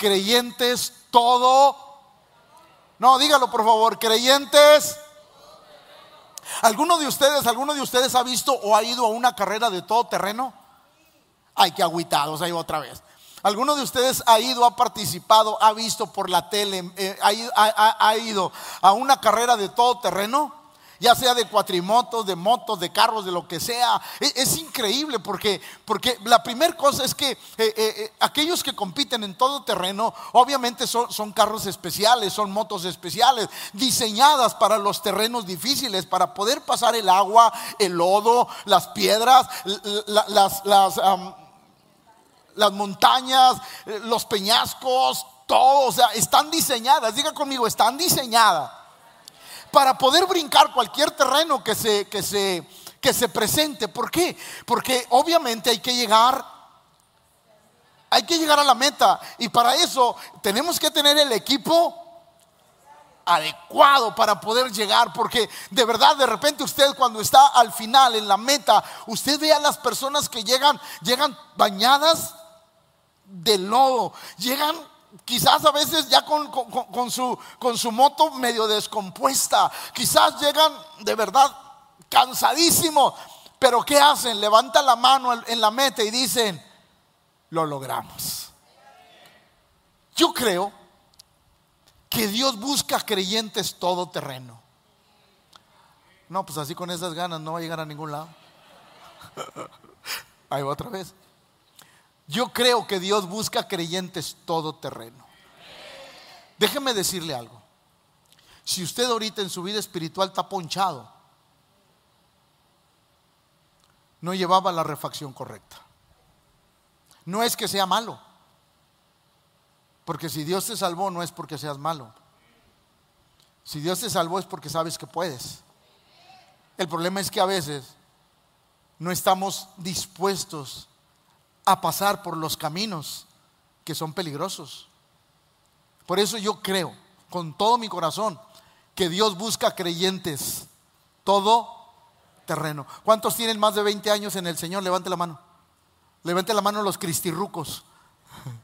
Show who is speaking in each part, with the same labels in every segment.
Speaker 1: creyentes todo. No, dígalo por favor, creyentes. ¿Alguno de ustedes, alguno de ustedes ha visto o ha ido a una carrera de todo terreno? Ay, qué agüitados, ahí otra vez. ¿Alguno de ustedes ha ido, ha participado, ha visto por la tele, eh, ha, ido a una carrera de todo terreno? Ya sea de cuatrimotos, de motos, de carros, de lo que sea. E, es, increíble porque, porque la primera cosa es que eh, eh, aquellos que compiten en todo terreno, obviamente son, son, carros especiales, son motos especiales, diseñadas para los terrenos difíciles, para poder pasar el agua, el lodo, las piedras, las, las las montañas, eh, los peñascos, todo, o sea, están diseñadas, diga conmigo, están diseñadas para poder brincar cualquier terreno que se, que se, que se presente. ¿Por qué? Porque obviamente hay que llegar, hay que llegar a la meta y para eso tenemos que tener el equipo adecuado para poder llegar, porque de verdad de repente usted cuando está al final en la meta, usted ve a las personas que llegan, llegan bañadas de lodo. Llegan quizás a veces ya con, su, con su moto medio descompuesta. Quizás llegan de verdad cansadísimos. Pero ¿qué hacen? Levantan la mano en la meta y dicen, lo logramos. Yo creo que Dios busca creyentes todo terreno. No, pues así con esas ganas no va a llegar a ningún lado. Ahí va otra vez. Yo creo que Dios busca creyentes todo terreno. Déjeme decirle algo. Si usted ahorita en su vida espiritual está ponchado, no llevaba la refacción correcta. No es que sea malo. Porque si Dios te salvó no es porque seas malo. Si Dios te salvó es porque sabes que puedes. El problema es que a veces no estamos dispuestos a pasar por los caminos que son peligrosos. Por eso yo creo con todo mi corazón que Dios busca creyentes todo terreno. ¿Cuántos tienen más de 20 años en el Señor? Levante la mano. Levante la mano los cristirrucos.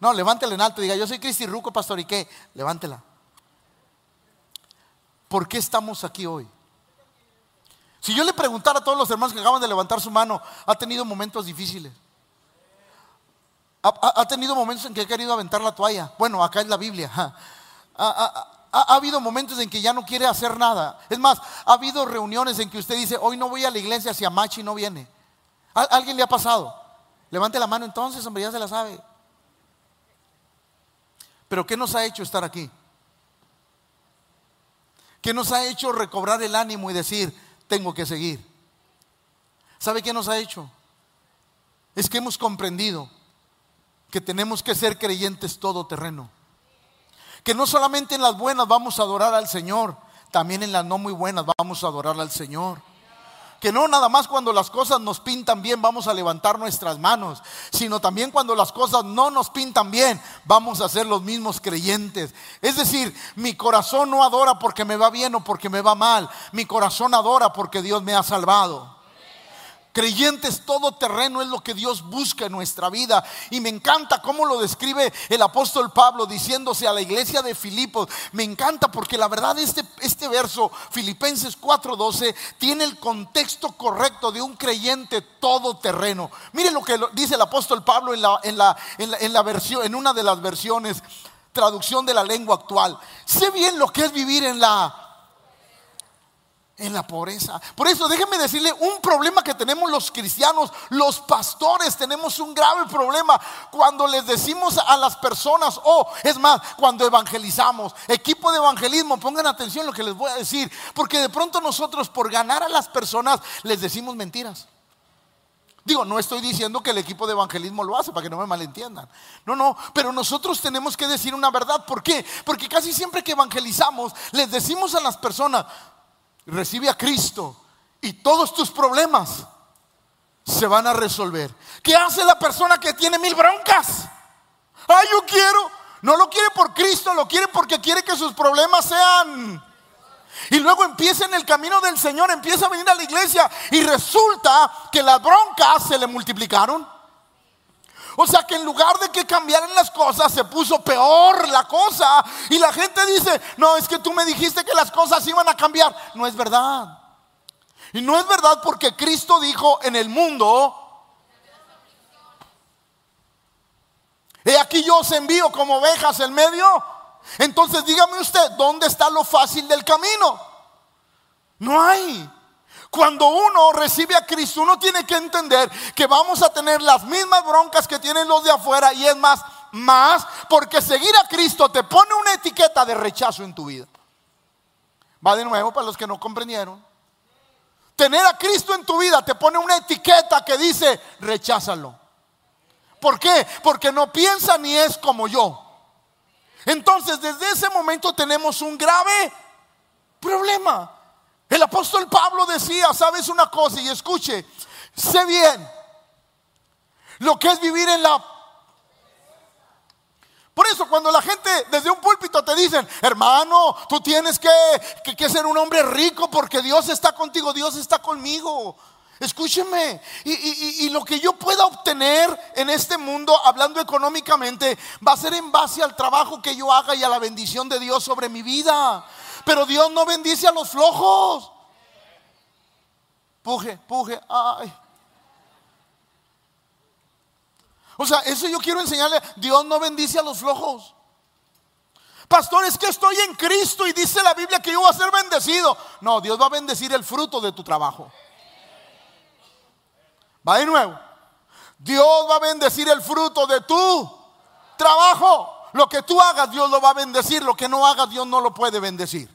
Speaker 1: No, levántela en alto. Diga, yo soy cristirruco, pastor, ¿y qué? Levántela. ¿Por qué estamos aquí hoy? Si yo le preguntara a todos los hermanos que acaban de levantar su mano, ha tenido momentos difíciles. Ha, tenido momentos en que ha querido aventar la toalla. Bueno, acá es la Biblia. Ha, habido momentos en que ya no quiere hacer nada. Es más, ha habido reuniones en que usted dice, hoy no voy a la iglesia si Amachi no viene. alguien le ha pasado? Levante la mano entonces, hombre, ya se la sabe. Pero ¿qué nos ha hecho estar aquí? ¿Qué nos ha hecho recobrar el ánimo y decir, tengo que seguir? ¿Sabe qué nos ha hecho? Es que hemos comprendido que tenemos que ser creyentes todo terreno. Que no solamente en las buenas vamos a adorar al Señor, también en las no muy buenas vamos a adorar al Señor. Que no nada más cuando las cosas nos pintan bien vamos a levantar nuestras manos, sino también cuando las cosas no nos pintan bien vamos a ser los mismos creyentes. Es decir, mi corazón no adora porque me va bien o porque me va mal, mi corazón adora porque Dios me ha salvado. Creyentes todo terreno es lo que Dios busca en nuestra vida. Y me encanta cómo lo describe el apóstol Pablo diciéndose a la iglesia de Filipos. Me encanta porque la verdad este, este verso, Filipenses 4:12, tiene el contexto correcto de un creyente todo terreno. Mire lo que dice el apóstol Pablo en, la, en, la, en la versión, en una de las versiones, traducción de la lengua actual. Sé bien lo que es vivir en la en la pobreza. Por eso déjenme decirle un problema que tenemos los cristianos, los pastores, tenemos un grave problema cuando les decimos a las personas, o es más, cuando evangelizamos, equipo de evangelismo, pongan atención lo que les voy a decir, porque de pronto nosotros por ganar a las personas les decimos mentiras. Digo, no estoy diciendo que el equipo de evangelismo lo hace para que no me malentiendan. No, no, pero nosotros tenemos que decir una verdad. ¿Por qué? Porque casi siempre que evangelizamos, les decimos a las personas, recibe a Cristo y todos tus problemas se van a resolver. ¿Qué hace la persona que tiene mil broncas? Ay, yo quiero. No lo quiere por Cristo, lo quiere porque quiere que sus problemas sean. Y luego empieza en el camino del Señor, empieza a venir a la iglesia y resulta que las broncas se le multiplicaron. O sea que en lugar de que cambiaran las cosas, se puso peor la cosa. Y la gente dice, no, es que tú me dijiste que las cosas iban a cambiar. No es verdad. Y no es verdad porque Cristo dijo en el mundo, he aquí yo os envío como ovejas en medio. Entonces dígame usted, ¿dónde está lo fácil del camino? No hay. Cuando uno recibe a Cristo, uno tiene que entender que vamos a tener las mismas broncas que tienen los de afuera y es más, más, porque seguir a Cristo te pone una etiqueta de rechazo en tu vida. Va de nuevo para los que no comprendieron. Tener a Cristo en tu vida te pone una etiqueta que dice recházalo. ¿Por qué? Porque no piensa ni es como yo. Entonces, desde ese momento tenemos un grave problema. El apóstol Pablo decía, sabes una cosa y escuche, sé bien lo que es vivir en la... Por eso cuando la gente desde un púlpito te dicen, hermano, tú tienes que, que, ser un hombre rico porque Dios está contigo, Dios está conmigo. Escúcheme, y, y, lo que yo pueda obtener en este mundo, hablando económicamente, va a ser en base al trabajo que yo haga y a la bendición de Dios sobre mi vida. Pero Dios no bendice a los flojos. Puje, puje, ay. O sea, eso yo quiero enseñarle. Dios no bendice a los flojos. Pastor, es que estoy en Cristo y dice la Biblia que yo voy a ser bendecido. No, Dios va a bendecir el fruto de tu trabajo. Va de nuevo. Dios va a bendecir el fruto de tu trabajo. Lo que tú hagas, Dios lo va a bendecir. Lo que no hagas, Dios no lo puede bendecir.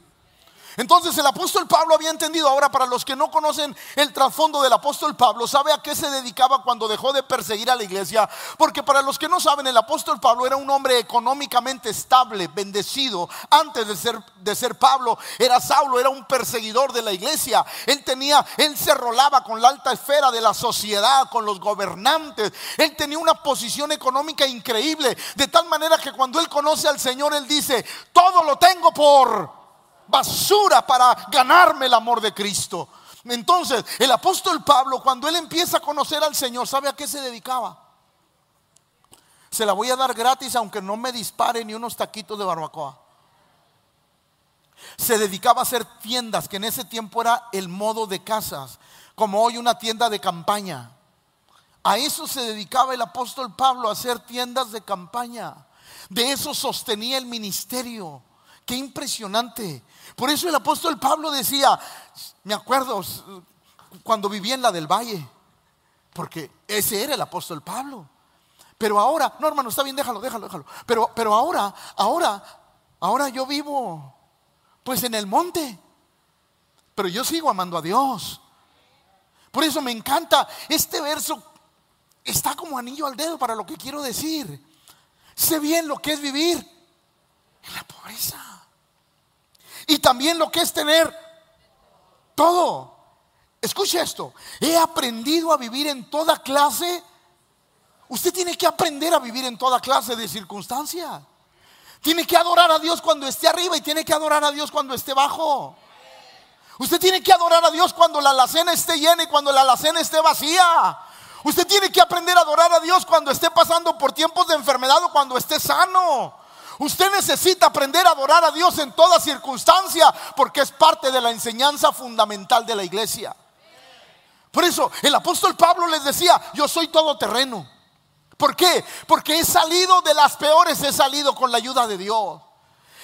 Speaker 1: Entonces el apóstol Pablo había entendido, ahora para los que no conocen el trasfondo del apóstol Pablo, sabe a qué se dedicaba cuando dejó de perseguir a la iglesia, porque para los que no saben, el apóstol Pablo era un hombre económicamente estable, bendecido, antes de ser, de ser Pablo, era Saulo, era un perseguidor de la iglesia, él tenía, él se rolaba con la alta esfera de la sociedad, con los gobernantes, él tenía una posición económica increíble, de tal manera que cuando él conoce al Señor, él dice, todo lo tengo por basura para ganarme el amor de Cristo. Entonces, el apóstol Pablo, cuando él empieza a conocer al Señor, ¿sabe a qué se dedicaba? Se la voy a dar gratis aunque no me dispare ni unos taquitos de barbacoa. Se dedicaba a hacer tiendas, que en ese tiempo era el modo de casas, como hoy una tienda de campaña. A eso se dedicaba el apóstol Pablo, a hacer tiendas de campaña. De eso sostenía el ministerio. Qué impresionante. Por eso el apóstol Pablo decía, me acuerdo cuando vivía en la del Valle, porque ese era el apóstol Pablo. Pero ahora, no hermano, está bien, déjalo, déjalo, déjalo. Pero, pero ahora, ahora, ahora yo vivo pues en el monte. Pero yo sigo amando a Dios. Por eso me encanta este verso. Está como anillo al dedo para lo que quiero decir. Sé bien lo que es vivir en la pobreza. Y también lo que es tener todo. Escuche esto. He aprendido a vivir en toda clase. Usted tiene que aprender a vivir en toda clase de circunstancias. Tiene que adorar a Dios cuando esté arriba y tiene que adorar a Dios cuando esté bajo. Usted tiene que adorar a Dios cuando la alacena esté llena y cuando la alacena esté vacía. Usted tiene que aprender a adorar a Dios cuando esté pasando por tiempos de enfermedad o cuando esté sano. Usted necesita aprender a adorar a Dios en toda circunstancia porque es parte de la enseñanza fundamental de la iglesia. Por eso el apóstol Pablo les decía, yo soy todoterreno. ¿Por qué? Porque he salido de las peores, he salido con la ayuda de Dios.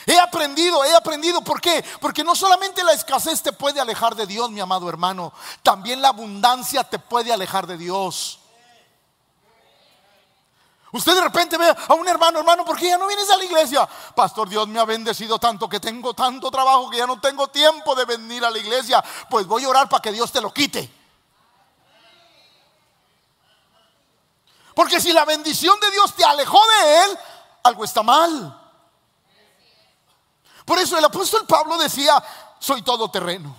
Speaker 1: He aprendido, he aprendido. ¿Por qué? Porque no solamente la escasez te puede alejar de Dios, mi amado hermano, también la abundancia te puede alejar de Dios. Usted de repente ve a un hermano, hermano, ¿por qué ya no vienes a la iglesia? Pastor, Dios me ha bendecido tanto que tengo tanto trabajo que ya no tengo tiempo de venir a la iglesia. Pues voy a orar para que Dios te lo quite. Porque si la bendición de Dios te alejó de Él, algo está mal. Por eso el apóstol Pablo decía, soy todo terreno.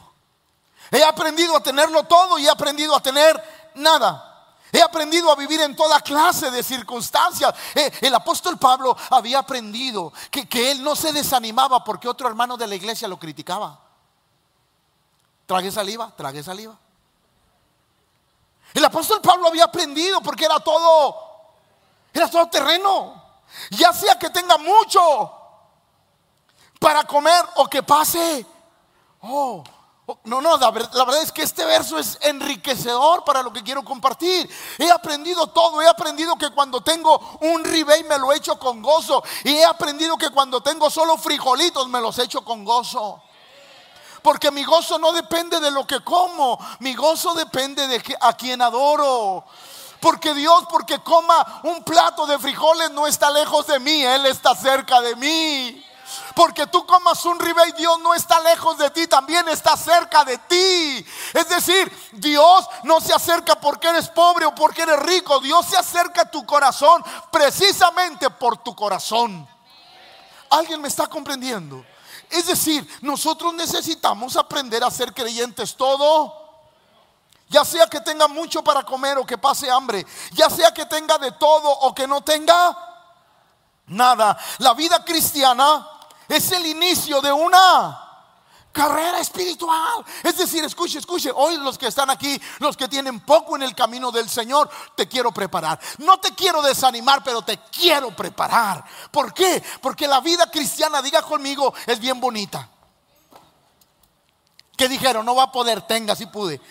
Speaker 1: He aprendido a tenerlo todo y he aprendido a tener nada. He aprendido a vivir en toda clase de circunstancias. Eh, el apóstol Pablo había aprendido que, que, él no se desanimaba porque otro hermano de la iglesia lo criticaba. Trague saliva, trague saliva. El apóstol Pablo había aprendido porque era todo Era todo terreno. Ya sea que tenga mucho para comer o que pase. Oh, no, no, la, verdad es que este verso es enriquecedor para lo que quiero compartir. He aprendido todo, he aprendido que cuando tengo un ribey me lo echo con gozo. Y he aprendido que cuando tengo solo frijolitos me los echo con gozo. Porque mi gozo no depende de lo que como, mi gozo depende de a quien adoro. Porque Dios, porque coma un plato de frijoles, no está lejos de mí, Él está cerca de mí. Porque tú comas un ribey, Dios no está lejos de ti, también está cerca de ti. Es decir, Dios no se acerca porque eres pobre o porque eres rico. Dios se acerca a tu corazón precisamente por tu corazón. ¿Alguien me está comprendiendo? Es decir, nosotros necesitamos aprender a ser creyentes todo. Ya sea que tenga mucho para comer o que pase hambre. Ya sea que tenga de todo o que no tenga nada. La vida cristiana es el inicio de una carrera espiritual. Es decir, escuche, escuche, hoy los que están aquí, los que tienen poco en el camino del Señor, te quiero preparar. No te quiero desanimar, pero te quiero preparar. ¿Por qué? Porque la vida cristiana, diga conmigo, es bien bonita. ¿Qué dijeron? No va a poder, tenga si pude.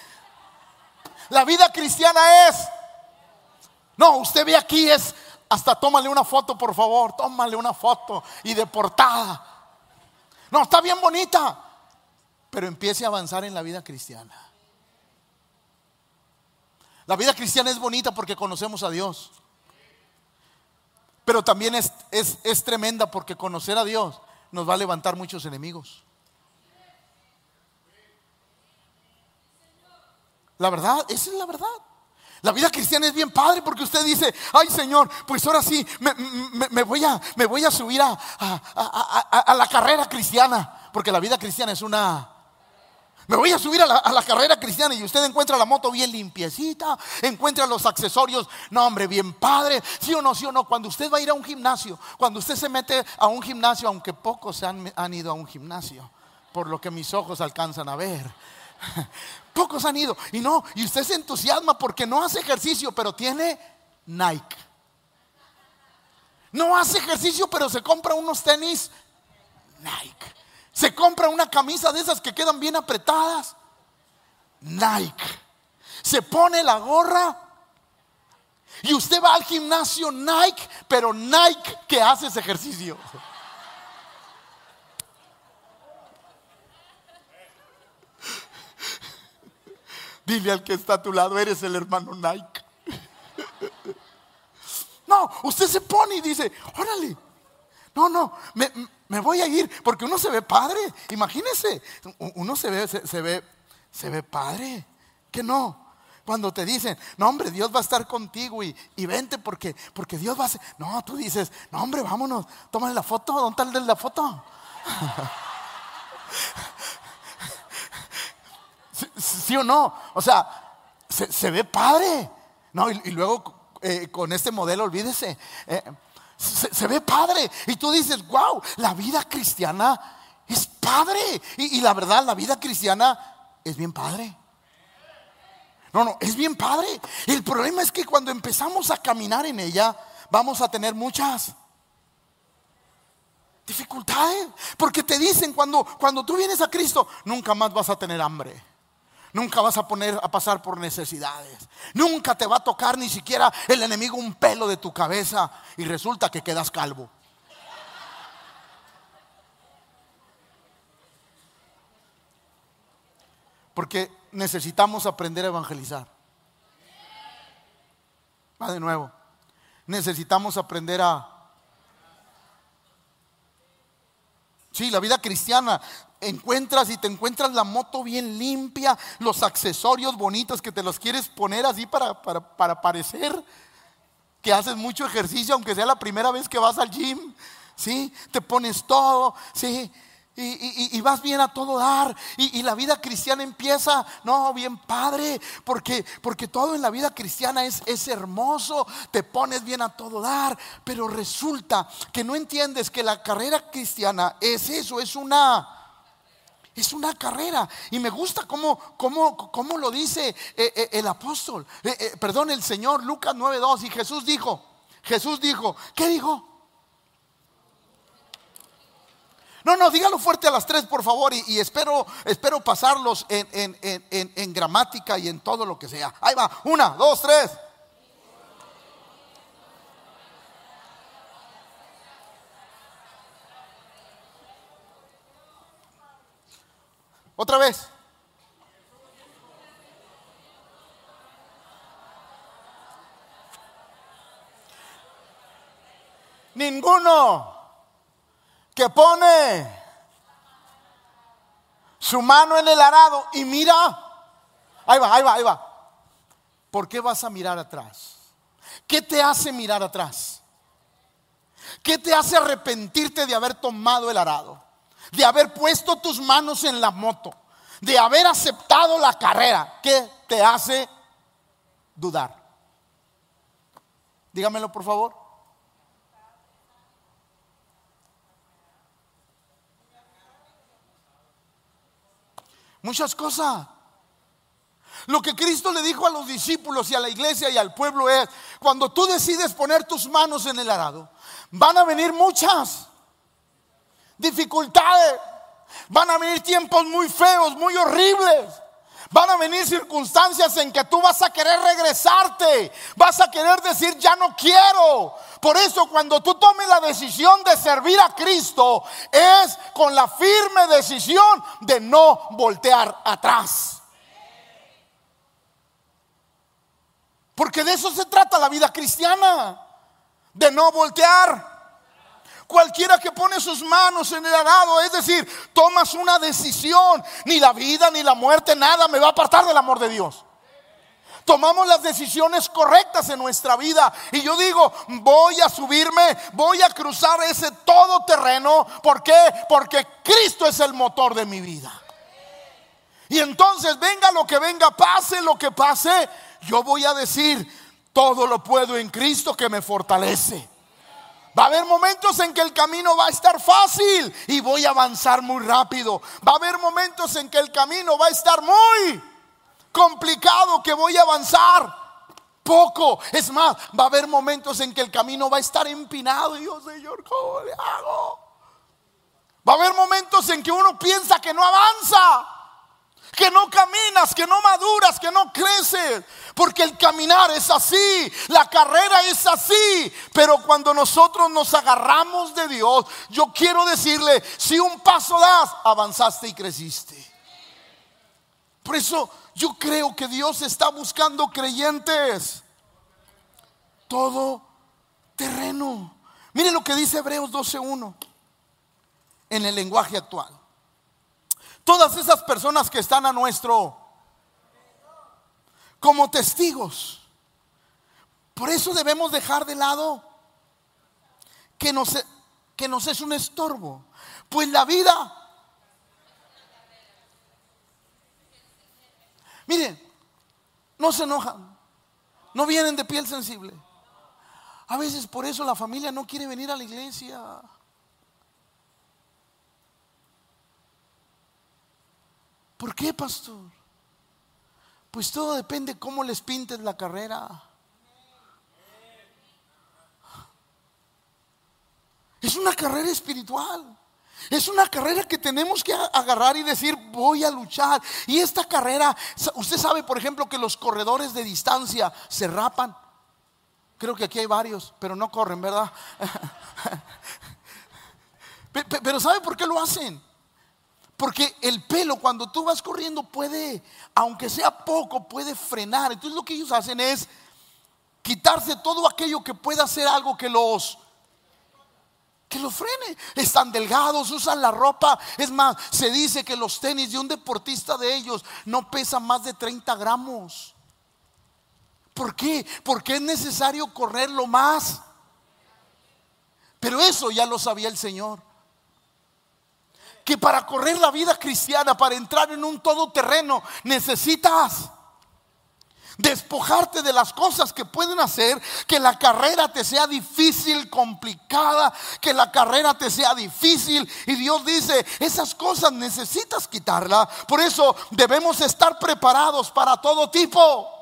Speaker 1: La vida cristiana es... No, usted ve aquí es hasta tómale una foto, por favor, tómale una foto y de portada. No, está bien bonita, pero empiece a avanzar en la vida cristiana. La vida cristiana es bonita porque conocemos a Dios. Pero también es, es, tremenda porque conocer a Dios nos va a levantar muchos enemigos. La verdad, esa es la verdad. La vida cristiana es bien padre porque usted dice, ay Señor, pues ahora sí, me, voy, a, subir a, a, la carrera cristiana. Porque la vida cristiana es una me voy a subir a la, carrera cristiana y usted encuentra la moto bien limpiecita, encuentra los accesorios, no hombre, bien padre, sí o no, sí o no. Cuando usted va a ir a un gimnasio, cuando usted se mete a un gimnasio, aunque pocos han, han ido a un gimnasio, por lo que mis ojos alcanzan a ver. Pocos han ido. Y no, y usted se entusiasma porque no hace ejercicio, pero tiene Nike. No hace ejercicio, pero se compra unos tenis Nike. Se compra una camisa de esas que quedan bien apretadas. Nike. Se pone la gorra. Y usted va al gimnasio Nike, pero Nike que hace ese ejercicio. Dile al que está a tu lado, eres el hermano Nike. No, usted se pone y dice, órale. No, no, me, voy a ir, porque uno se ve padre, imagínese, uno se ve, se, ve, se ve padre, que no. Cuando te dicen, no hombre, Dios va a estar contigo y, vente porque, porque Dios va a ser. No, tú dices, no hombre, vámonos, tómale la foto, ¿dónde está de la foto? ¿Sí, o no? O sea, se, ve padre. No, y, luego eh, con este modelo, olvídese. Eh, se, ve padre. Y tú dices, wow, la vida cristiana es padre. Y, la verdad, la vida cristiana es bien padre. No, no, es bien padre. El problema es que cuando empezamos a caminar en ella, vamos a tener muchas dificultades. Porque te dicen cuando, cuando tú vienes a Cristo, nunca más vas a tener hambre. Nunca vas a poner a pasar por necesidades. Nunca te va a tocar ni siquiera el enemigo un pelo de tu cabeza y resulta que quedas calvo. Porque necesitamos aprender a evangelizar. Va de nuevo. Necesitamos aprender a... Sí, la vida cristiana encuentras y te encuentras la moto bien limpia, los accesorios bonitos que te los quieres poner así para, para, parecer que haces mucho ejercicio, aunque sea la primera vez que vas al gym, ¿sí? Te pones todo, ¿sí? Y, vas bien a todo dar. Y, la vida cristiana empieza, no, bien padre, porque, porque todo en la vida cristiana es, es hermoso, te pones bien a todo dar, pero resulta que no entiendes que la carrera cristiana es eso, es una es una carrera. Y me gusta cómo, cómo, lo dice eh, eh, el apóstol, eh, perdón, el Señor, Lucas 9.2. Y Jesús dijo, Jesús dijo, ¿qué dijo? No, no, dígalo fuerte a las tres, por favor, y, espero, espero pasarlos en, en gramática y en todo lo que sea. Ahí va, una, dos, tres. Otra vez. Ninguno que pone su mano en el arado y mira, ahí va, ahí va, ahí va. ¿Por qué vas a mirar atrás? ¿Qué te hace mirar atrás? ¿Qué te hace arrepentirte de haber tomado el arado? De haber puesto tus manos en la moto? De haber aceptado la carrera? ¿Qué te hace dudar? Dígamelo por favor. Muchas cosas. Lo que Cristo le dijo a los discípulos y a la iglesia y al pueblo es, cuando tú decides poner tus manos en el arado, van a venir muchas dificultades, van a venir tiempos muy feos, muy horribles. Van a venir circunstancias en que tú vas a querer regresarte, vas a querer decir, ya no quiero. Por eso cuando tú tomes la decisión de servir a Cristo, es con la firme decisión de no voltear atrás. Porque de eso se trata la vida cristiana, de no voltear. Cualquiera que pone sus manos en el arado, es decir, tomas una decisión, ni la vida ni la muerte, nada me va a apartar del amor de Dios. Tomamos las decisiones correctas en nuestra vida. Y yo digo, voy a subirme, voy a cruzar ese todo terreno. ¿Por qué? Porque Cristo es el motor de mi vida. Y entonces venga lo que venga, pase lo que pase, yo voy a decir, todo lo puedo en Cristo que me fortalece. Va a haber momentos en que el camino va a estar fácil y voy a avanzar muy rápido. Va a haber momentos en que el camino va a estar muy complicado, que voy a avanzar poco. Es más, va a haber momentos en que el camino va a estar empinado. Y yo, Señor, ¿cómo le hago? Va a haber momentos en que uno piensa que no avanza que no caminas, que no maduras, que no creces. Porque el caminar es así, la carrera es así. Pero cuando nosotros nos agarramos de Dios, yo quiero decirle, si un paso das, avanzaste y creciste. Por eso yo creo que Dios está buscando creyentes. Todo terreno. Mire lo que dice Hebreos 12.1 en el lenguaje actual. Todas esas personas que están a nuestro como testigos. Por eso debemos dejar de lado que nos, que nos es un estorbo. Pues la vida, miren, no se enojan, no vienen de piel sensible. A veces por eso la familia no quiere venir a la iglesia. ¿Por qué, pastor? Pues todo depende cómo les pintes la carrera. Es una carrera espiritual. Es una carrera que tenemos que agarrar y decir, voy a luchar. Y esta carrera, usted sabe, por ejemplo, que los corredores de distancia se rapan. Creo que aquí hay varios, pero no corren, ¿verdad? Pero ¿sabe por qué lo hacen? Porque el pelo cuando tú vas corriendo puede, aunque sea poco, puede frenar. Entonces lo que ellos hacen es quitarse todo aquello que pueda hacer algo que los que los frene. Están delgados, usan la ropa. Es más, se dice que los tenis de un deportista de ellos no pesan más de 30 gramos. ¿Por qué? Porque es necesario correrlo más. Pero eso ya lo sabía el Señor que para correr la vida cristiana, para entrar en un todoterreno, necesitas despojarte de las cosas que pueden hacer que la carrera te sea difícil, complicada, que la carrera te sea difícil. Y Dios dice, esas cosas necesitas quitarla. Por eso debemos estar preparados para todo tipo.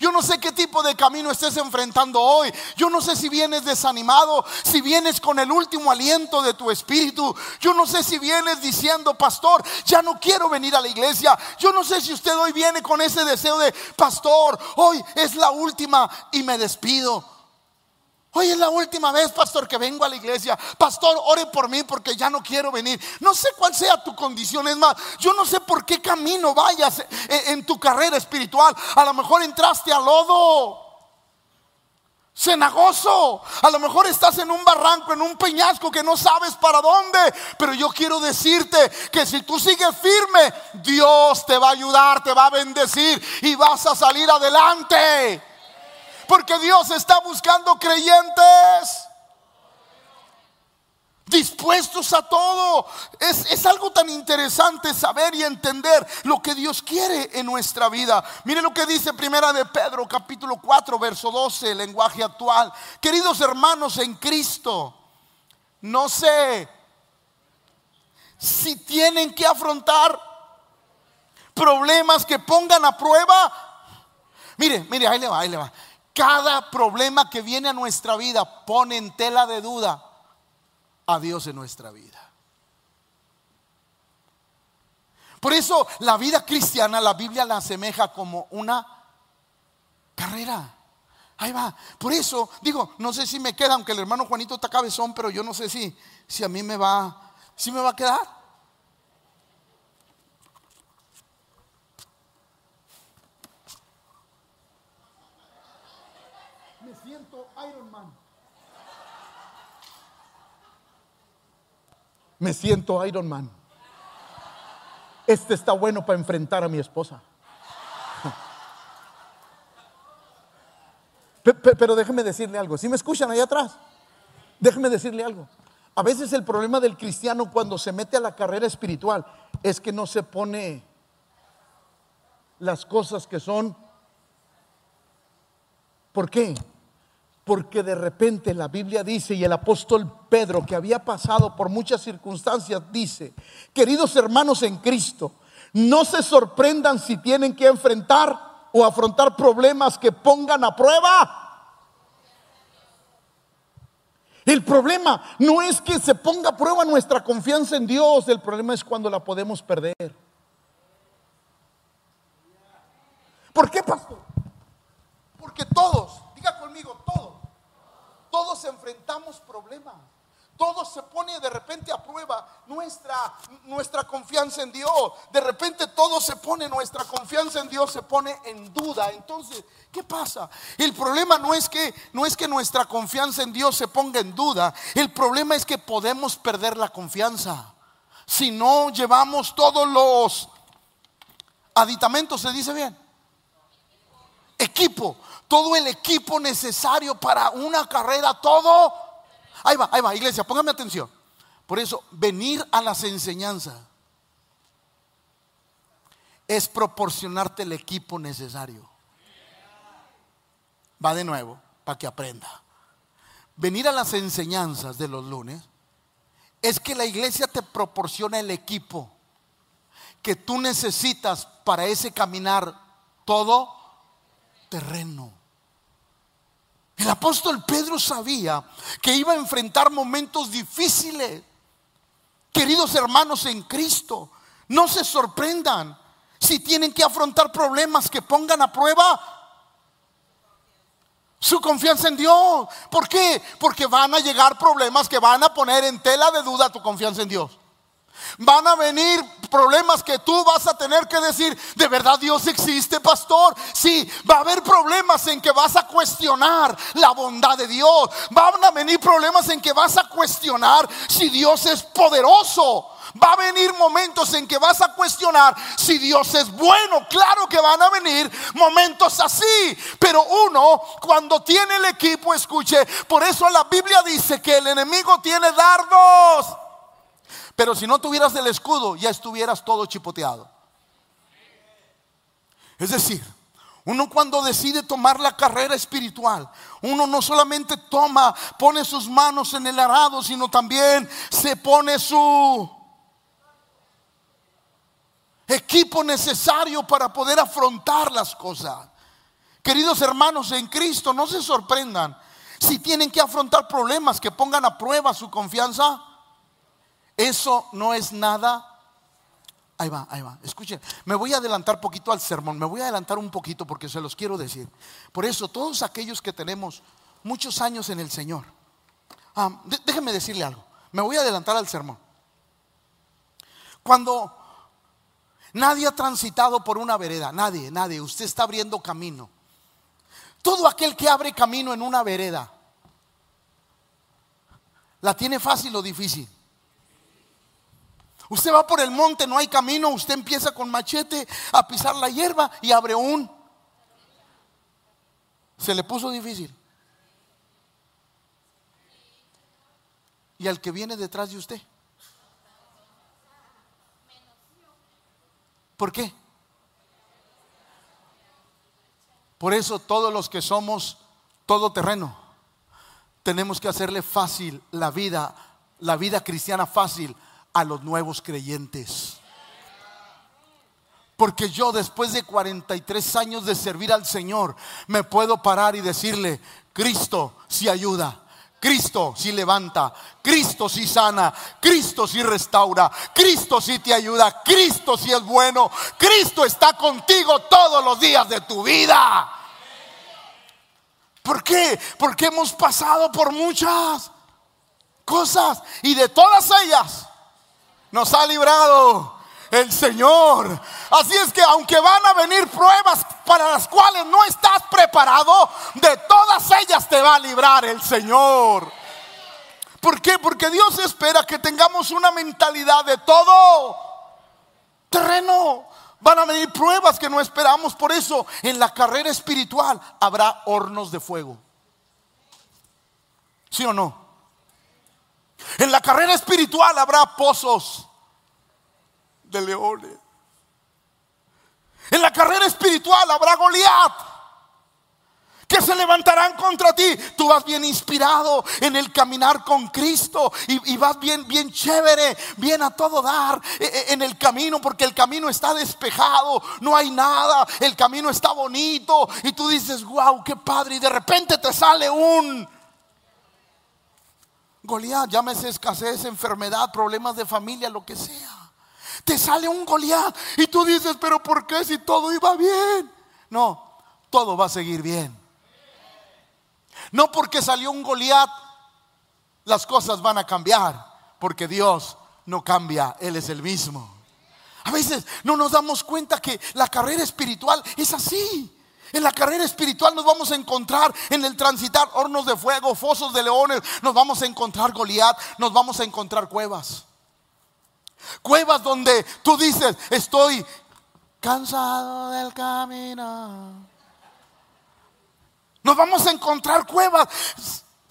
Speaker 1: Yo no sé qué tipo de camino estés enfrentando hoy. Yo no sé si vienes desanimado, si vienes con el último aliento de tu espíritu. Yo no sé si vienes diciendo, pastor, ya no quiero venir a la iglesia. Yo no sé si usted hoy viene con ese deseo de, pastor, hoy es la última y me despido. Hoy es la última vez, pastor, que vengo a la iglesia. Pastor, ore por mí porque ya no quiero venir. No sé cuál sea tu condición. Es más, yo no sé por qué camino vayas en, tu carrera espiritual. A lo mejor entraste al lodo. Cenagoso. A lo mejor estás en un barranco, en un peñasco que no sabes para dónde. Pero yo quiero decirte que si tú sigues firme, Dios te va a ayudar, te va a bendecir y vas a salir adelante. Porque Dios está buscando creyentes dispuestos a todo. Es, algo tan interesante saber y entender lo que Dios quiere en nuestra vida. Mire lo que dice Primera de Pedro, capítulo 4, verso 12, lenguaje actual. Queridos hermanos en Cristo, no sé si tienen que afrontar problemas que pongan a prueba. Mire, mire, ahí le va, ahí le va. Cada problema que viene a nuestra vida pone en tela de duda a Dios en nuestra vida. Por eso la vida cristiana, la Biblia la asemeja como una carrera. Ahí va. Por eso digo, no sé si me queda, aunque el hermano Juanito está cabezón, pero yo no sé si, si a mí me va, si me va a quedar. Me siento Iron Man. Este está bueno para enfrentar a mi esposa. Pero déjeme decirle algo. Si me escuchan ahí atrás, déjeme decirle algo. A veces el problema del cristiano cuando se mete a la carrera espiritual es que no se pone las cosas que son. ¿Por qué? Porque de repente la Biblia dice, y el apóstol Pedro, que había pasado por muchas circunstancias, dice, queridos hermanos en Cristo, no se sorprendan si tienen que enfrentar o afrontar problemas que pongan a prueba. El problema no es que se ponga a prueba nuestra confianza en Dios, el problema es cuando la podemos perder. ¿Por qué, pastor? Porque todos, todos enfrentamos problemas. Todos se pone de repente a prueba nuestra, nuestra confianza en Dios. De repente todo se pone, nuestra confianza en Dios se pone en duda. Entonces, ¿qué pasa? El problema no es que no es que nuestra confianza en Dios se ponga en duda. El problema es que podemos perder la confianza. Si no llevamos todos los aditamentos, se dice bien. Equipo todo el equipo necesario para una carrera, todo. Ahí va, ahí va, iglesia, póngame atención. Por eso, venir a las enseñanzas es proporcionarte el equipo necesario. Va de nuevo, para que aprenda. Venir a las enseñanzas de los lunes es que la iglesia te proporciona el equipo que tú necesitas para ese caminar todo terreno. El apóstol Pedro sabía que iba a enfrentar momentos difíciles. Queridos hermanos en Cristo, no se sorprendan si tienen que afrontar problemas que pongan a prueba su confianza en Dios. ¿Por qué? Porque van a llegar problemas que van a poner en tela de duda tu confianza en Dios. Van a venir problemas que tú vas a tener que decir, ¿de verdad Dios existe, pastor? Sí, va a haber problemas en que vas a cuestionar la bondad de Dios. Van a venir problemas en que vas a cuestionar si Dios es poderoso. Va a venir momentos en que vas a cuestionar si Dios es bueno. Claro que van a venir momentos así. Pero uno, cuando tiene el equipo, escuche, por eso la Biblia dice que el enemigo tiene dardos. Pero si no tuvieras el escudo, ya estuvieras todo chipoteado. Es decir, uno cuando decide tomar la carrera espiritual, uno no solamente toma, pone sus manos en el arado, sino también se pone su equipo necesario para poder afrontar las cosas. Queridos hermanos en Cristo, no se sorprendan si tienen que afrontar problemas que pongan a prueba su confianza. Eso no es nada. Ahí va, ahí va. Escuchen, me voy a adelantar poquito al sermón, me voy a adelantar un poquito porque se los quiero decir. Por eso, todos aquellos que tenemos muchos años en el Señor, ah, déjenme decirle algo, me voy a adelantar al sermón. Cuando nadie ha transitado por una vereda, nadie, nadie, usted está abriendo camino. Todo aquel que abre camino en una vereda, ¿la tiene fácil o difícil? Usted va por el monte, no hay camino, usted empieza con machete a pisar la hierba y abre un. Se le puso difícil. Y al que viene detrás de usted. ¿Por qué? Por eso todos los que somos todo terreno, tenemos que hacerle fácil la vida, la vida cristiana fácil a los nuevos creyentes. Porque yo después de 43 años de servir al Señor, me puedo parar y decirle, Cristo si ayuda, Cristo si levanta, Cristo si sana, Cristo si restaura, Cristo si te ayuda, Cristo si es bueno, Cristo está contigo todos los días de tu vida. ¿Por qué? Porque hemos pasado por muchas cosas y de todas ellas nos ha librado el Señor. Así es que aunque van a venir pruebas para las cuales no estás preparado, de todas ellas te va a librar el Señor. ¿Por qué? Porque Dios espera que tengamos una mentalidad de todo terreno. Van a venir pruebas que no esperamos. Por eso en la carrera espiritual habrá hornos de fuego. ¿Sí o no? En la carrera espiritual habrá pozos de leones. En la carrera espiritual habrá Goliat que se levantarán contra ti. Tú vas bien inspirado en el caminar con Cristo y, vas bien, bien chévere, bien a todo dar e, e, en el camino porque el camino está despejado, no hay nada, el camino está bonito y tú dices, wow, qué padre. Y de repente te sale un Goliat, llámese escasez, enfermedad, problemas de familia, lo que sea. Te sale un Goliat y tú dices, pero ¿por qué si todo iba bien? No, todo va a seguir bien. No porque salió un Goliat, las cosas van a cambiar, porque Dios no cambia, Él es el mismo. A veces no nos damos cuenta que la carrera espiritual es así. En la carrera espiritual nos vamos a encontrar en el transitar hornos de fuego, fosos de leones, nos vamos a encontrar Goliat, nos vamos a encontrar cuevas. Cuevas donde tú dices, estoy cansado del camino. Nos vamos a encontrar cuevas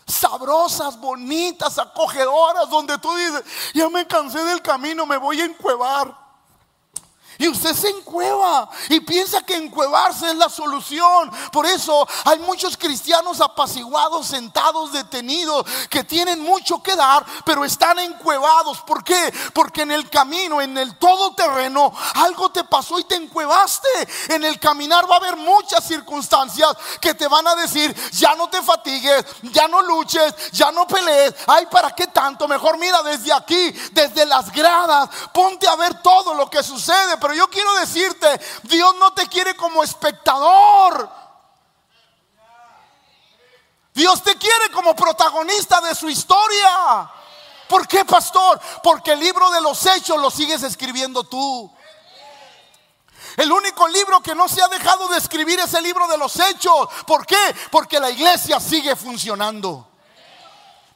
Speaker 1: sabrosas, bonitas, acogedoras, donde tú dices, ya me cansé del camino, me voy a encuevar. Y usted se encueva y piensa que encuevarse es la solución. Por eso hay muchos cristianos apaciguados, sentados, detenidos, que tienen mucho que dar, pero están encuevados. ¿Por qué? Porque en el camino, en el todoterreno, algo te pasó y te encuevaste. En el caminar va a haber muchas circunstancias que te van a decir, ya no te fatigues, ya no luches, ya no pelees. Ay, ¿para qué tanto? Mejor mira desde aquí, desde las gradas, ponte a ver todo lo que sucede yo quiero decirte, Dios no te quiere como espectador. Dios te quiere como protagonista de su historia. ¿Por qué, pastor? Porque el libro de los hechos lo sigues escribiendo tú. El único libro que no se ha dejado de escribir es el libro de los hechos. ¿Por qué? Porque la iglesia sigue funcionando.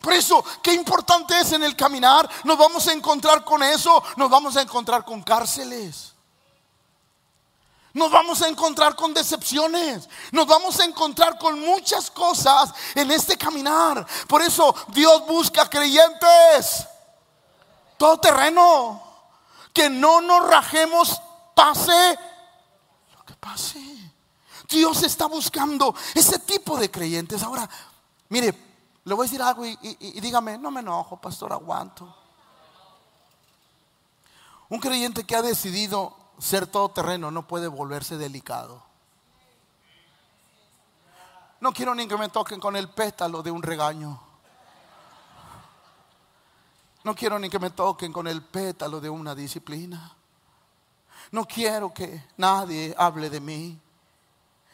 Speaker 1: Por eso, qué importante es en el caminar. Nos vamos a encontrar con eso. Nos vamos a encontrar con cárceles. Nos vamos a encontrar con decepciones. Nos vamos a encontrar con muchas cosas en este caminar. Por eso Dios busca creyentes. Todo terreno. Que no nos rajemos, pase lo que pase. Dios está buscando ese tipo de creyentes. Ahora, mire, le voy a decir algo y, y dígame, no me enojo, pastor, aguanto. Un creyente que ha decidido ser todo terreno no puede volverse delicado. no quiero ni que me toquen con el pétalo de un regaño. No quiero ni que me toquen con el pétalo de una disciplina. No quiero que nadie hable de mí.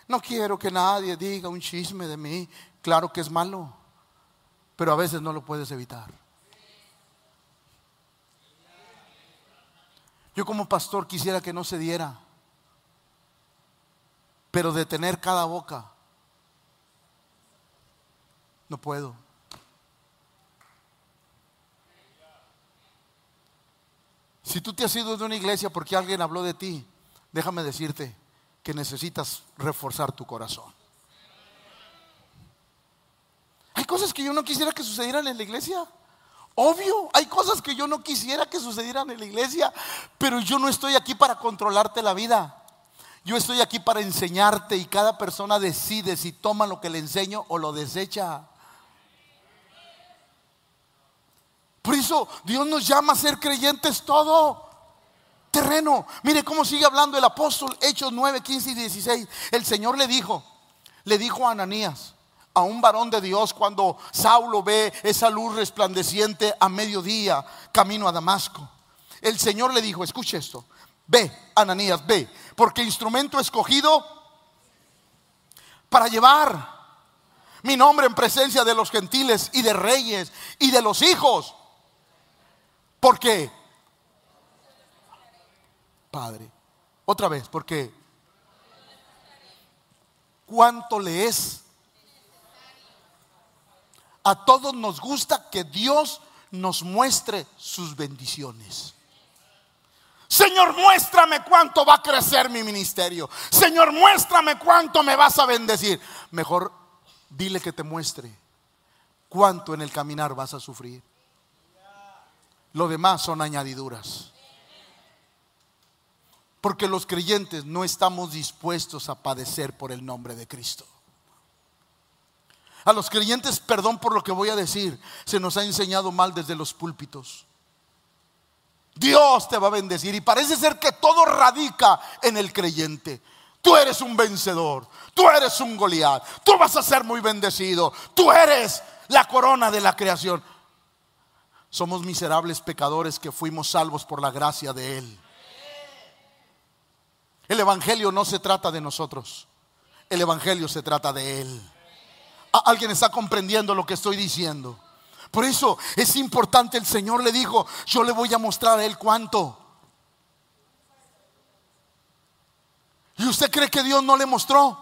Speaker 1: No quiero que nadie diga un chisme de mí. Claro que es malo, pero a veces no lo puedes evitar. Yo como pastor quisiera que no se diera, pero detener cada boca no puedo. Si tú te has ido de una iglesia porque alguien habló de ti, déjame decirte que necesitas reforzar tu corazón. Hay cosas que yo no quisiera que sucedieran en la iglesia. Obvio, hay cosas que yo no quisiera que sucedieran en la iglesia, pero yo no estoy aquí para controlarte la vida. Yo estoy aquí para enseñarte y cada persona decide si toma lo que le enseño o lo desecha. Por eso Dios nos llama a ser creyentes todo terreno. Mire cómo sigue hablando el apóstol, Hechos 9, 15 y 16. El Señor le dijo, le dijo a Ananías, a un varón de Dios, cuando Saulo ve esa luz resplandeciente a mediodía, camino a Damasco. El Señor le dijo, escuche esto, ve, Ananías, ve, porque instrumento escogido para llevar mi nombre en presencia de los gentiles y de reyes y de los hijos ¿Por qué? Padre. Otra vez, ¿por qué? ¿Cuánto le es? A todos nos gusta que Dios nos muestre sus bendiciones. Señor, muéstrame cuánto va a crecer mi ministerio. Señor, muéstrame cuánto me vas a bendecir. Mejor dile que te muestre cuánto en el caminar vas a sufrir. Lo demás son añadiduras. Porque los creyentes no estamos dispuestos a padecer por el nombre de Cristo. A los creyentes, perdón por lo que voy a decir, se nos ha enseñado mal desde los púlpitos. Dios te va a bendecir y parece ser que todo radica en el creyente. Tú eres un vencedor, tú eres un Goliat, tú vas a ser muy bendecido, tú eres la corona de la creación. Somos miserables pecadores que fuimos salvos por la gracia de Él. El Evangelio no se trata de nosotros. El Evangelio se trata de Él. ¿Alguien está comprendiendo lo que estoy diciendo? Por eso es importante, el Señor le dijo, yo le voy a mostrar a Él cuánto. ¿Y usted cree que Dios no le mostró?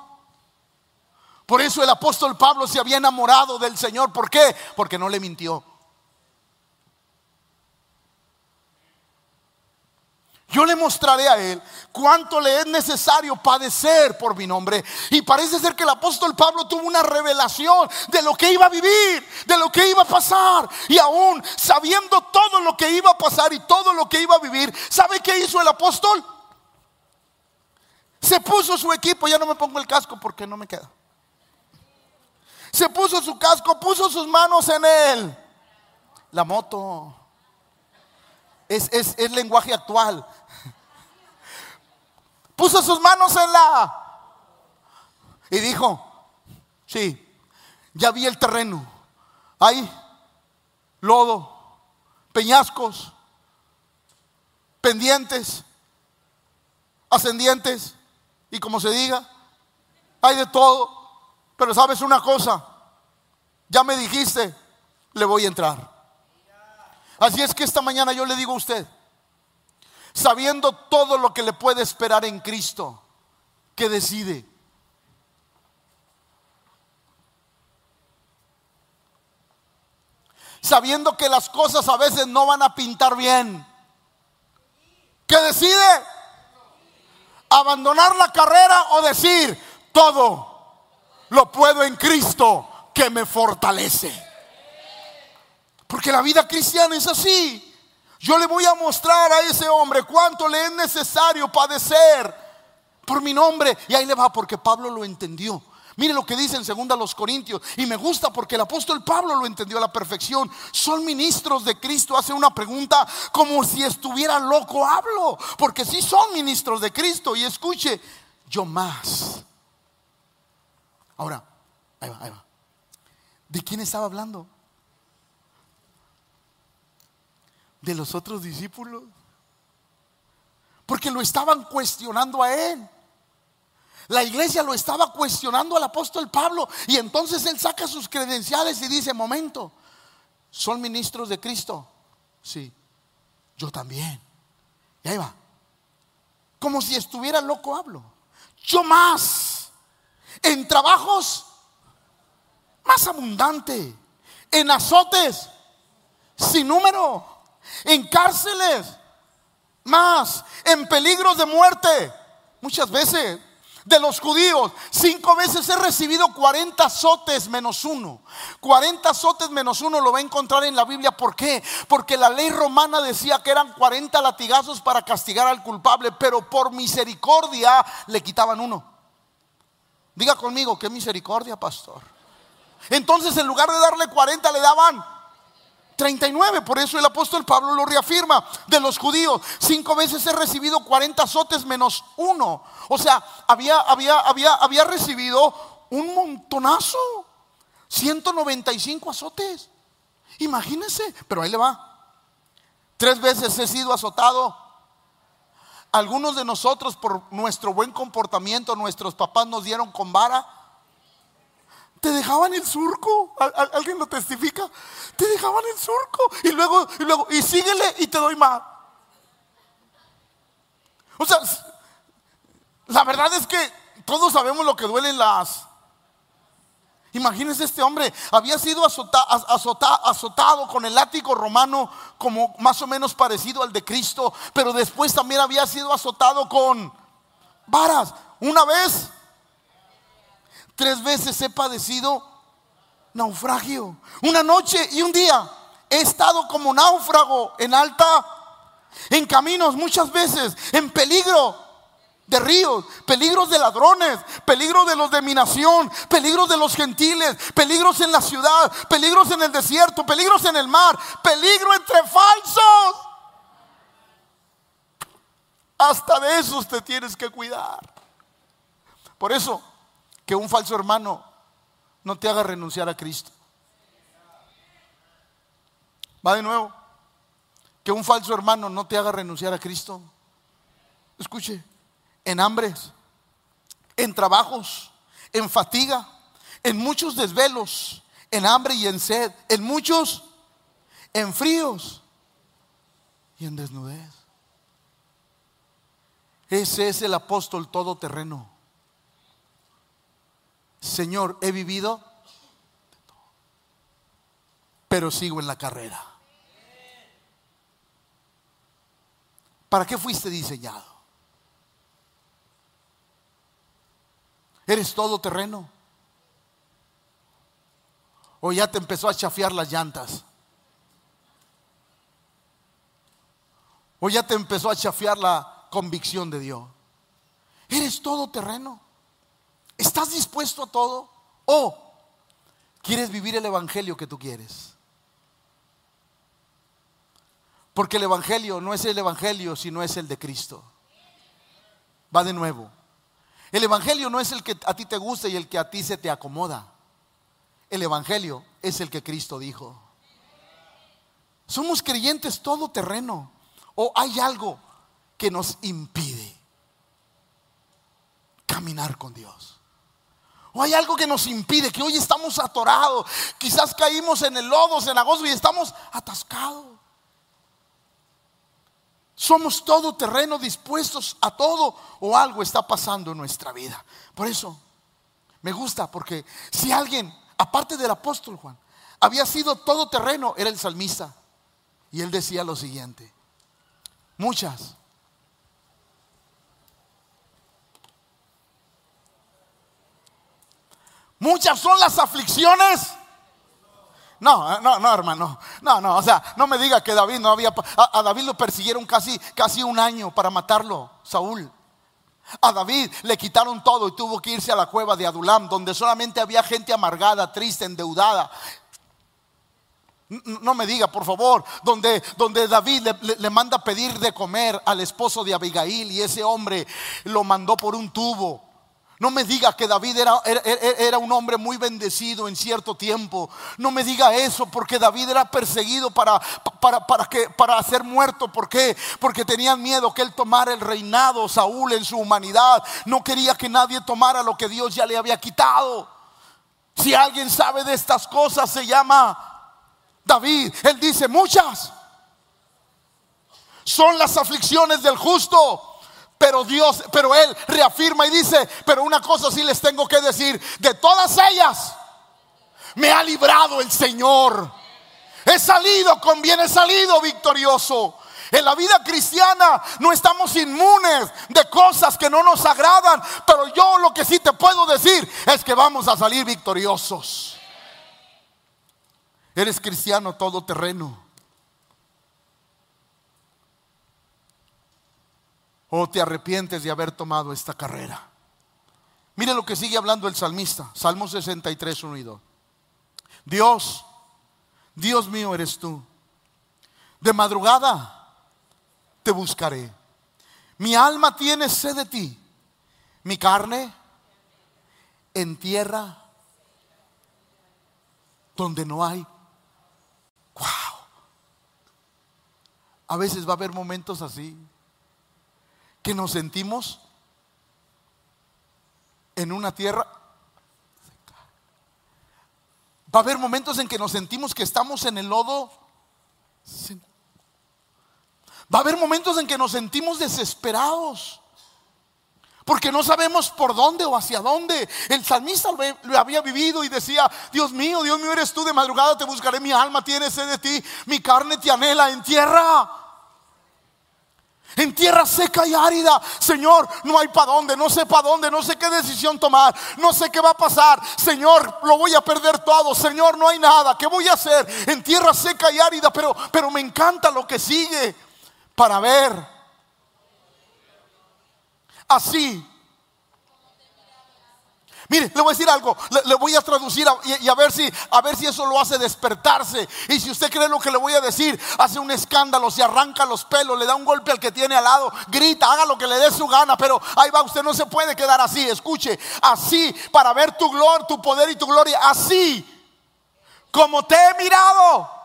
Speaker 1: Por eso el apóstol Pablo se había enamorado del Señor. ¿Por qué? Porque no le mintió. Yo le mostraré a él cuánto le es necesario padecer por mi nombre. Y parece ser que el apóstol Pablo tuvo una revelación de lo que iba a vivir, de lo que iba a pasar. Y aún sabiendo todo lo que iba a pasar y todo lo que iba a vivir, ¿sabe qué hizo el apóstol? Se puso su equipo, ya no me pongo el casco porque no me queda. Se puso su casco, puso sus manos en él. La moto. Es, es, lenguaje actual. Puso sus manos en la... Y dijo, sí, ya vi el terreno. Hay lodo, peñascos, pendientes, ascendientes y como se diga, hay de todo. Pero sabes una cosa, ya me dijiste, le voy a entrar. Así es que esta mañana yo le digo a usted, sabiendo todo lo que le puede esperar en Cristo, ¿qué decide? Sabiendo que las cosas a veces no van a pintar bien, ¿qué decide? ¿Abandonar la carrera o decir, todo lo puedo en Cristo que me fortalece? Porque la vida cristiana es así. Yo le voy a mostrar a ese hombre cuánto le es necesario padecer por mi nombre. Y ahí le va porque Pablo lo entendió. Mire lo que dice en segunda los Corintios. Y me gusta porque el apóstol Pablo lo entendió a la perfección. Son ministros de Cristo. Hace una pregunta como si estuviera loco. Hablo. Porque si son ministros de Cristo. Y escuche, yo más. Ahora, ahí va, ahí va. ¿De quién estaba hablando? De los otros discípulos. Porque lo estaban cuestionando a él. La iglesia lo estaba cuestionando al apóstol Pablo y entonces él saca sus credenciales y dice, momento, ¿son ministros de Cristo? Sí, yo también. Y ahí va. Como si estuviera loco hablo. Yo más. En trabajos más abundante. En azotes sin número. En cárceles más. En peligros de muerte. Muchas veces de los judíos. Cinco veces he recibido 40 azotes menos uno. 40 azotes menos uno lo va a encontrar en la Biblia. ¿Por qué? Porque la ley romana decía que eran 40 latigazos para castigar al culpable, pero por misericordia le quitaban uno. Diga conmigo, qué misericordia, pastor. Entonces en lugar de darle 40 le daban 39. Por eso el apóstol Pablo lo reafirma de los judíos. Cinco veces he recibido 40 azotes menos uno. O sea, había, había, había, había recibido un montonazo. 195 azotes. Imagínense, pero ahí le va. Tres veces he sido azotado. Algunos de nosotros por nuestro buen comportamiento, nuestros papás nos dieron con vara te dejaban el surco. ¿Alguien lo testifica? Te dejaban el surco. Y luego, y luego, y síguele y te doy más. O sea, la verdad es que todos sabemos lo que duelen las. Imagínense este hombre, había sido azotado con el látigo romano como más o menos parecido al de Cristo, pero después también había sido azotado con varas. Una vez Tres veces he padecido naufragio. Una noche y un día he estado como náufrago en alta, en caminos muchas veces, en peligro de ríos, peligros de ladrones, peligros de los de mi nación, peligros de los gentiles, peligros en la ciudad, peligros en el desierto, peligros en el mar, peligro entre falsos. Hasta de esos te tienes que cuidar. Por eso, que un falso hermano no te haga renunciar a Cristo. Va de nuevo. Que un falso hermano no te haga renunciar a Cristo. Escuche, en hambres, en trabajos, en fatiga, en muchos desvelos, en hambre y en sed, en muchos, en fríos y en desnudez. Ese es el apóstol todoterreno. Señor, he vivido, pero sigo en la carrera. ¿Para qué fuiste diseñado? ¿Eres todo terreno? ¿O ya te empezó a chafiar las llantas? ¿O ya te empezó a chafiar la convicción de Dios? ¿Eres todo terreno? ¿Estás dispuesto a todo? ¿O quieres vivir el Evangelio que tú quieres? Porque el Evangelio no es el Evangelio, sino es el de Cristo. Va de nuevo. El Evangelio no es el que a ti te gusta y el que a ti se te acomoda. El Evangelio es el que Cristo dijo. Somos creyentes todo terreno. ¿O hay algo que nos impide caminar con Dios? Hay algo que nos impide, que hoy estamos atorados. Quizás caímos en el lodo agosto y estamos atascados. Somos todo terreno dispuestos a todo o algo está pasando en nuestra vida. Por eso me gusta porque si alguien, aparte del apóstol Juan, había sido todo terreno, era el salmista. Y él decía lo siguiente, muchas Muchas son las aflicciones. No, no, no, hermano. No, no, o sea, no me diga que David no había. A, David lo persiguieron casi, casi un año para matarlo, Saúl. A David le quitaron todo y tuvo que irse a la cueva de Adulam, donde solamente había gente amargada, triste, endeudada. No me diga, por favor, donde, donde David le, le, manda pedir de comer al esposo de Abigail y ese hombre lo mandó por un tubo No me diga que David era, era, un hombre muy bendecido en cierto tiempo. No me diga eso porque David era perseguido para, para, para, que, para ser muerto. ¿Por qué? Porque tenían miedo que él tomara el reinado, Saúl en su humanidad. No quería que nadie tomara lo que Dios ya le había quitado. Si alguien sabe de estas cosas, se llama David. Él dice, muchas son las aflicciones del justo pero Dios, pero Él reafirma y dice, pero una cosa sí les tengo que decir, de todas ellas me ha librado el Señor. He salido con bien, he salido victorioso. En la vida cristiana no estamos inmunes de cosas que no nos agradan, pero yo lo que sí te puedo decir es que vamos a salir victoriosos. Eres cristiano todoterreno. O te arrepientes de haber tomado esta carrera. Mire lo que sigue hablando el salmista, Salmo 63, 1 y 2. Dios, Dios mío eres tú. De madrugada te buscaré. Mi alma tiene sed de ti. Mi carne en tierra donde no hay. Wow. A veces va a haber momentos así que nos sentimos en una tierra. Va a haber momentos en que nos sentimos que estamos en el lodo. Va a haber momentos en que nos sentimos desesperados. Porque no sabemos por dónde o hacia dónde. El salmista lo había vivido y decía, Dios mío, Dios mío eres tú, de madrugada te buscaré, mi alma tiene sed de ti, mi carne te anhela en tierra en tierra seca y árida. Señor, no hay para dónde, no sé para dónde, no sé qué decisión tomar, no sé qué va a pasar. Señor, lo voy a perder todo. Señor, no hay nada. ¿Qué voy a hacer en tierra seca y árida? Pero, pero me encanta lo que sigue para ver. Así Mire, le voy a decir algo, le, voy a traducir y, a ver si a ver si eso lo hace despertarse. Y si usted cree lo que le voy a decir, hace un escándalo, se arranca los pelos, le da un golpe al que tiene al lado, grita, haga lo que le dé su gana, pero ahí va, usted no se puede quedar así. Escuche, así para ver tu gloria, tu poder y tu gloria, así como te he mirado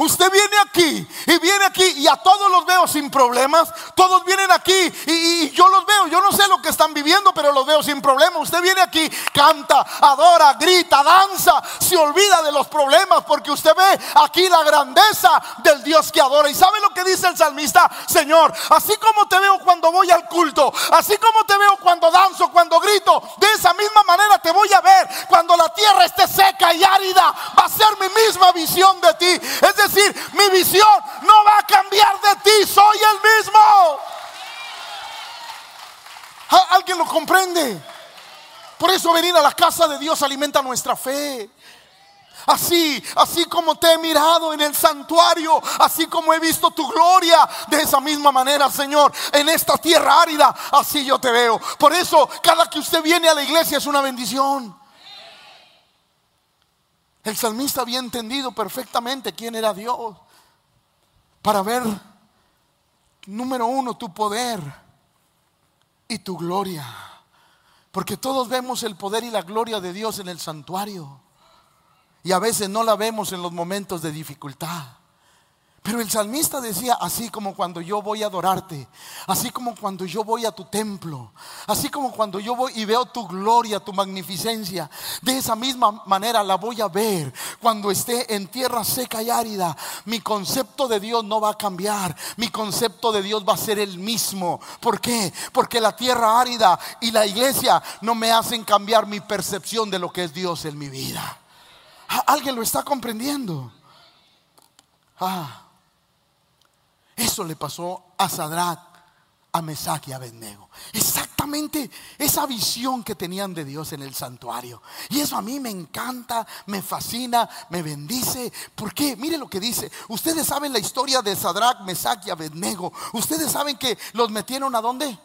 Speaker 1: Usted viene aquí y viene aquí y a todos los veo sin problemas. Todos vienen aquí y, yo los veo. Yo no sé lo que están viviendo, pero los veo sin problemas. Usted viene aquí, canta, adora, grita, danza, se olvida de los problemas porque usted ve aquí la grandeza del Dios que adora. ¿Y sabe lo que dice el salmista? Señor, así como te veo cuando voy al culto, así como te veo cuando danzo, cuando grito, de esa misma manera te voy a ver cuando la tierra esté seca y árida. Va a ser mi misma visión de ti. Decir, mi visión no va a cambiar de ti, soy el mismo. ¿Alguien lo comprende? Por eso venir a la casa de Dios alimenta nuestra fe. Así, así como te he mirado en el santuario, así como he visto tu gloria, de esa misma manera, Señor, en esta tierra árida, así yo te veo. Por eso, cada que usted viene a la iglesia es una bendición. El salmista había entendido perfectamente quién era Dios para ver, número uno, tu poder y tu gloria. Porque todos vemos el poder y la gloria de Dios en el santuario. Y a veces no la vemos en los momentos de dificultad. Pero el salmista decía, así como cuando yo voy a adorarte, así como cuando yo voy a tu templo, así como cuando yo voy y veo tu gloria, tu magnificencia, de esa misma manera la voy a ver cuando esté en tierra seca y árida. Mi concepto de Dios no va a cambiar, mi concepto de Dios va a ser el mismo. ¿Por qué? Porque la tierra árida y la iglesia no me hacen cambiar mi percepción de lo que es Dios en mi vida. ¿Alguien lo está comprendiendo? Ah. Eso le pasó a Sadrach, a Mesach y a Abednego. Exactamente esa visión que tenían de Dios en el santuario. Y eso a mí me encanta, me fascina, me bendice. ¿Por qué? Mire lo que dice. Ustedes saben la historia de Sadrach, Mesach y Abednego. Ustedes saben que los metieron a dónde?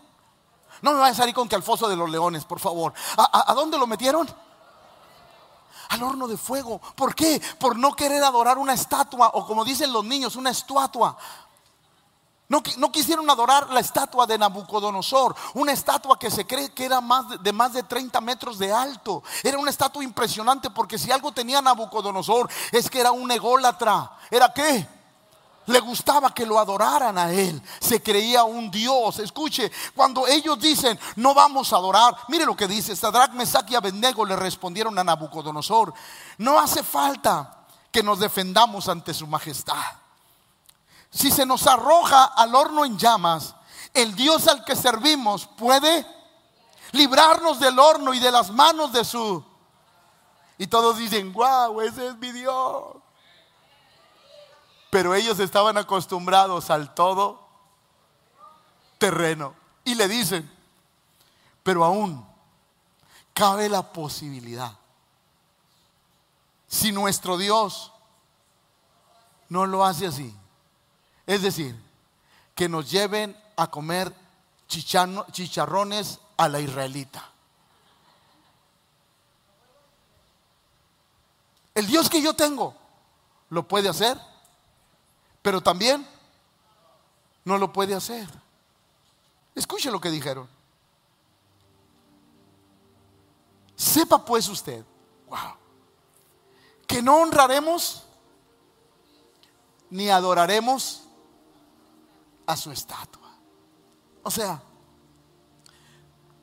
Speaker 1: No me vayan a salir con que al foso de los leones, por favor. ¿A, a dónde lo metieron? al horno de fuego. ¿Por qué? Por no querer adorar una estatua o como dicen los niños, una estatua. No, quisieron adorar la estatua de Nabucodonosor, una estatua que se cree que era más de, de, más de 30 metros de alto. Era una estatua impresionante porque si algo tenía Nabucodonosor es que era un ególatra. ¿Era qué? Le gustaba que lo adoraran a él. Se creía un Dios. Escuche, cuando ellos dicen, no vamos a adorar, mire lo que dice, Sadrach, Mesach y Abednego le respondieron a Nabucodonosor, no hace falta que nos defendamos ante su majestad si se nos arroja al horno en llamas, el Dios al que servimos puede librarnos del horno y de las manos de su... Y todos dicen, wow, ese es mi Dios. Pero ellos estaban acostumbrados al todo terreno. Y le dicen, pero aún cabe la posibilidad. Si nuestro Dios no lo hace así, es decir, que nos lleven a comer chicharrones a la israelita. El Dios que yo tengo lo puede hacer, pero también no lo puede hacer. Escuche lo que dijeron. Sepa pues usted, wow, que no honraremos ni adoraremos a su estatua. O sea,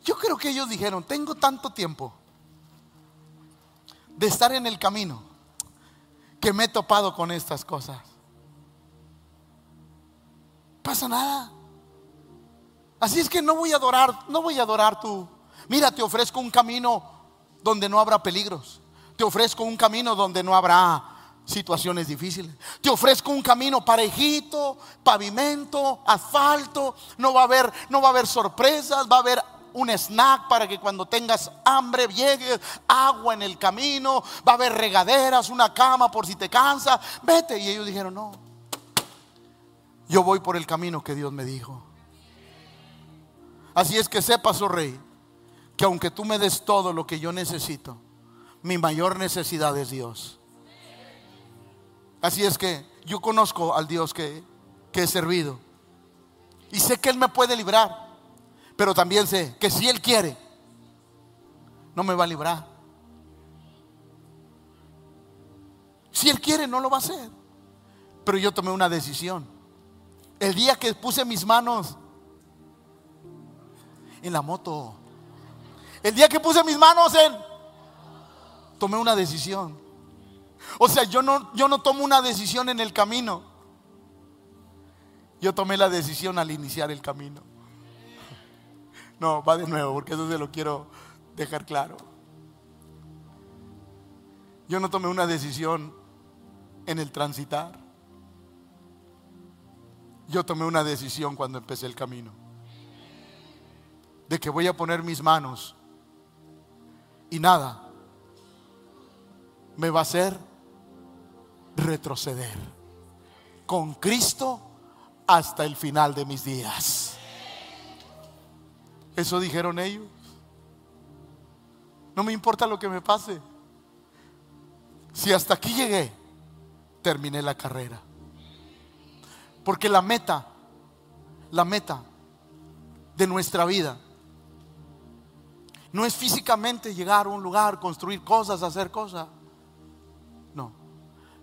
Speaker 1: yo creo que ellos dijeron, tengo tanto tiempo de estar en el camino que me he topado con estas cosas. Pasa nada. Así es que no voy a adorar, no voy a adorar tú. Mira, te ofrezco un camino donde no habrá peligros. Te ofrezco un camino donde no habrá situaciones difíciles. Te ofrezco un camino parejito, pavimento, asfalto, no va a haber no va a haber sorpresas, va a haber un snack para que cuando tengas hambre llegue agua en el camino, va a haber regaderas, una cama por si te cansa, vete. Y ellos dijeron, no, yo voy por el camino que Dios me dijo. Así es que sepas, oh rey, que aunque tú me des todo lo que yo necesito, mi mayor necesidad es Dios. Así es que yo conozco al Dios que, he servido. Y sé que Él me puede librar. Pero también sé que si Él quiere, no me va a librar. Si Él quiere, no lo va a hacer. Pero yo tomé una decisión. El día que puse mis manos en la moto. El día que puse mis manos en... Tomé una decisión. O sea, yo no, yo no tomo una decisión en el camino. Yo tomé la decisión al iniciar el camino. No, va de nuevo, porque eso se lo quiero dejar claro. Yo no tomé una decisión en el transitar. Yo tomé una decisión cuando empecé el camino. De que voy a poner mis manos y nada me va a hacer retroceder con Cristo hasta el final de mis días. Eso dijeron ellos. No me importa lo que me pase. Si hasta aquí llegué, terminé la carrera. Porque la meta, la meta de nuestra vida, no es físicamente llegar a un lugar, construir cosas, hacer cosas.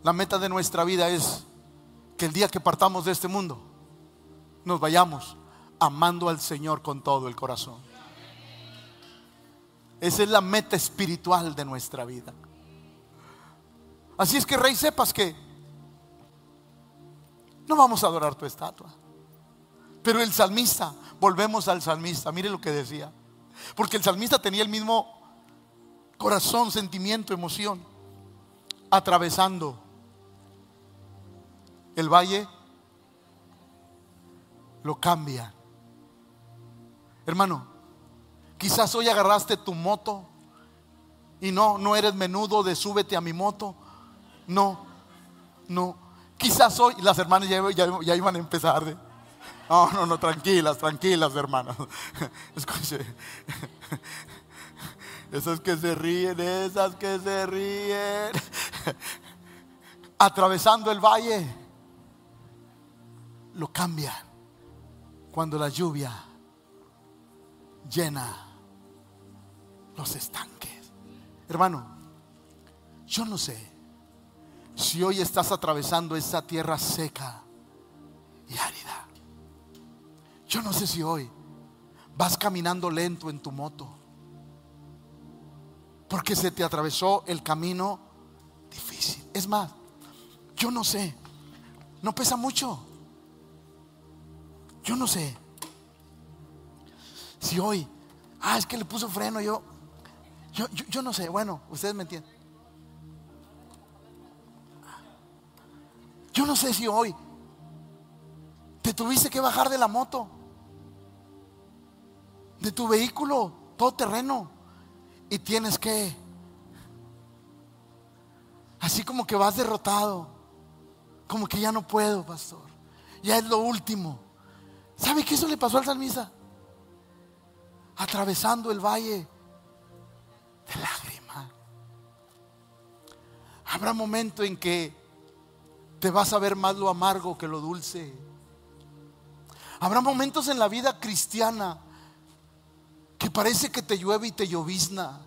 Speaker 1: La meta de nuestra vida es que el día que partamos de este mundo, nos vayamos amando al Señor con todo el corazón. Esa es la meta espiritual de nuestra vida. Así es que, Rey, sepas que no vamos a adorar tu estatua. Pero el salmista, volvemos al salmista, mire lo que decía. Porque el salmista tenía el mismo corazón, sentimiento, emoción, atravesando el valle lo cambia. Hermano, quizás hoy agarraste tu moto y no, no eres menudo de súbete a mi moto. No, no. Quizás hoy, las hermanas ya, ya, iban a empezar. De, no, no, no, tranquilas, tranquilas, hermanas. Escuche. Esas que se ríen, esas que se ríen. Atravesando el valle lo cambian. cuando la lluvia llena los estanques. Hermano, yo no sé si hoy estás atravesando esa tierra seca y árida. Yo no sé si hoy vas caminando lento en tu moto porque se te atravesó el camino difícil. Es más, yo no sé, no pesa mucho. Yo no sé si hoy, ah, es que le puso freno, yo, yo, yo, no sé, bueno, ustedes me entienden. Yo no sé si hoy te tuviste que bajar de la moto, de tu vehículo todo terreno, y tienes que, así como que vas derrotado, como que ya no puedo, pastor, ya es lo último. ¿Sabe qué eso le pasó al salmista? Atravesando el valle de lágrimas. Habrá momento en que te vas a ver más lo amargo que lo dulce. Habrá momentos en la vida cristiana que parece que te llueve y te llovizna.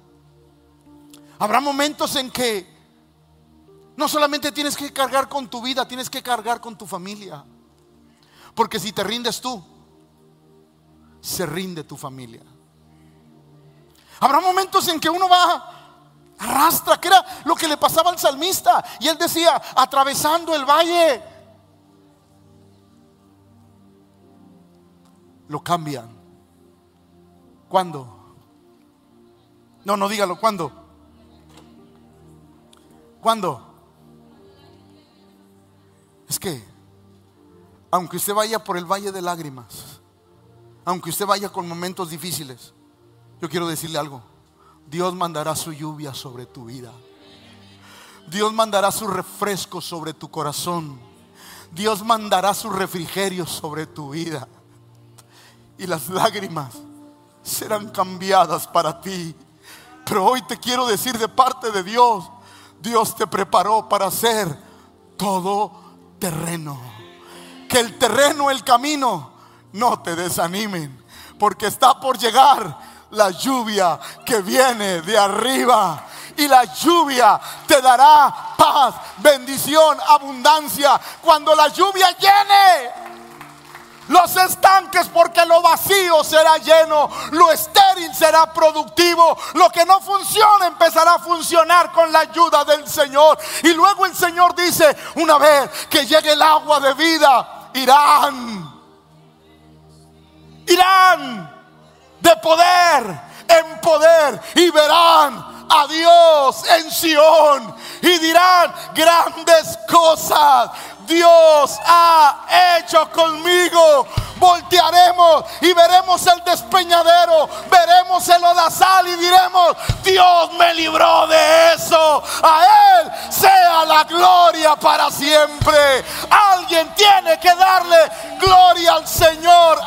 Speaker 1: Habrá momentos en que no solamente tienes que cargar con tu vida, tienes que cargar con tu familia. Porque si te rindes tú, se rinde tu familia. Habrá momentos en que uno va arrastra, que era lo que le pasaba al salmista. Y él decía, atravesando el valle, lo cambian. ¿Cuándo? No, no dígalo, ¿cuándo? ¿Cuándo? Es que, aunque usted vaya por el valle de lágrimas, aunque usted vaya con momentos difíciles, yo quiero decirle algo. Dios mandará su lluvia sobre tu vida. Dios mandará su refresco sobre tu corazón. Dios mandará su refrigerio sobre tu vida. Y las lágrimas serán cambiadas para ti. Pero hoy te quiero decir de parte de Dios, Dios te preparó para ser todo terreno. Que el terreno, el camino, no te desanimen, porque está por llegar la lluvia que viene de arriba. Y la lluvia te dará paz, bendición, abundancia. Cuando la lluvia llene los estanques porque lo vacío será lleno, lo estéril será productivo, lo que no funciona empezará a funcionar con la ayuda del Señor. Y luego el Señor dice, una vez que llegue el agua de vida, irán, irán de poder en poder y verán a Dios en Sión y dirán grandes cosas. Dios ha hecho conmigo. Voltearemos y veremos el despeñadero, veremos el odasal y diremos, Dios me libró de eso. A Él sea la gloria para siempre. Alguien tiene que darle gloria al Señor.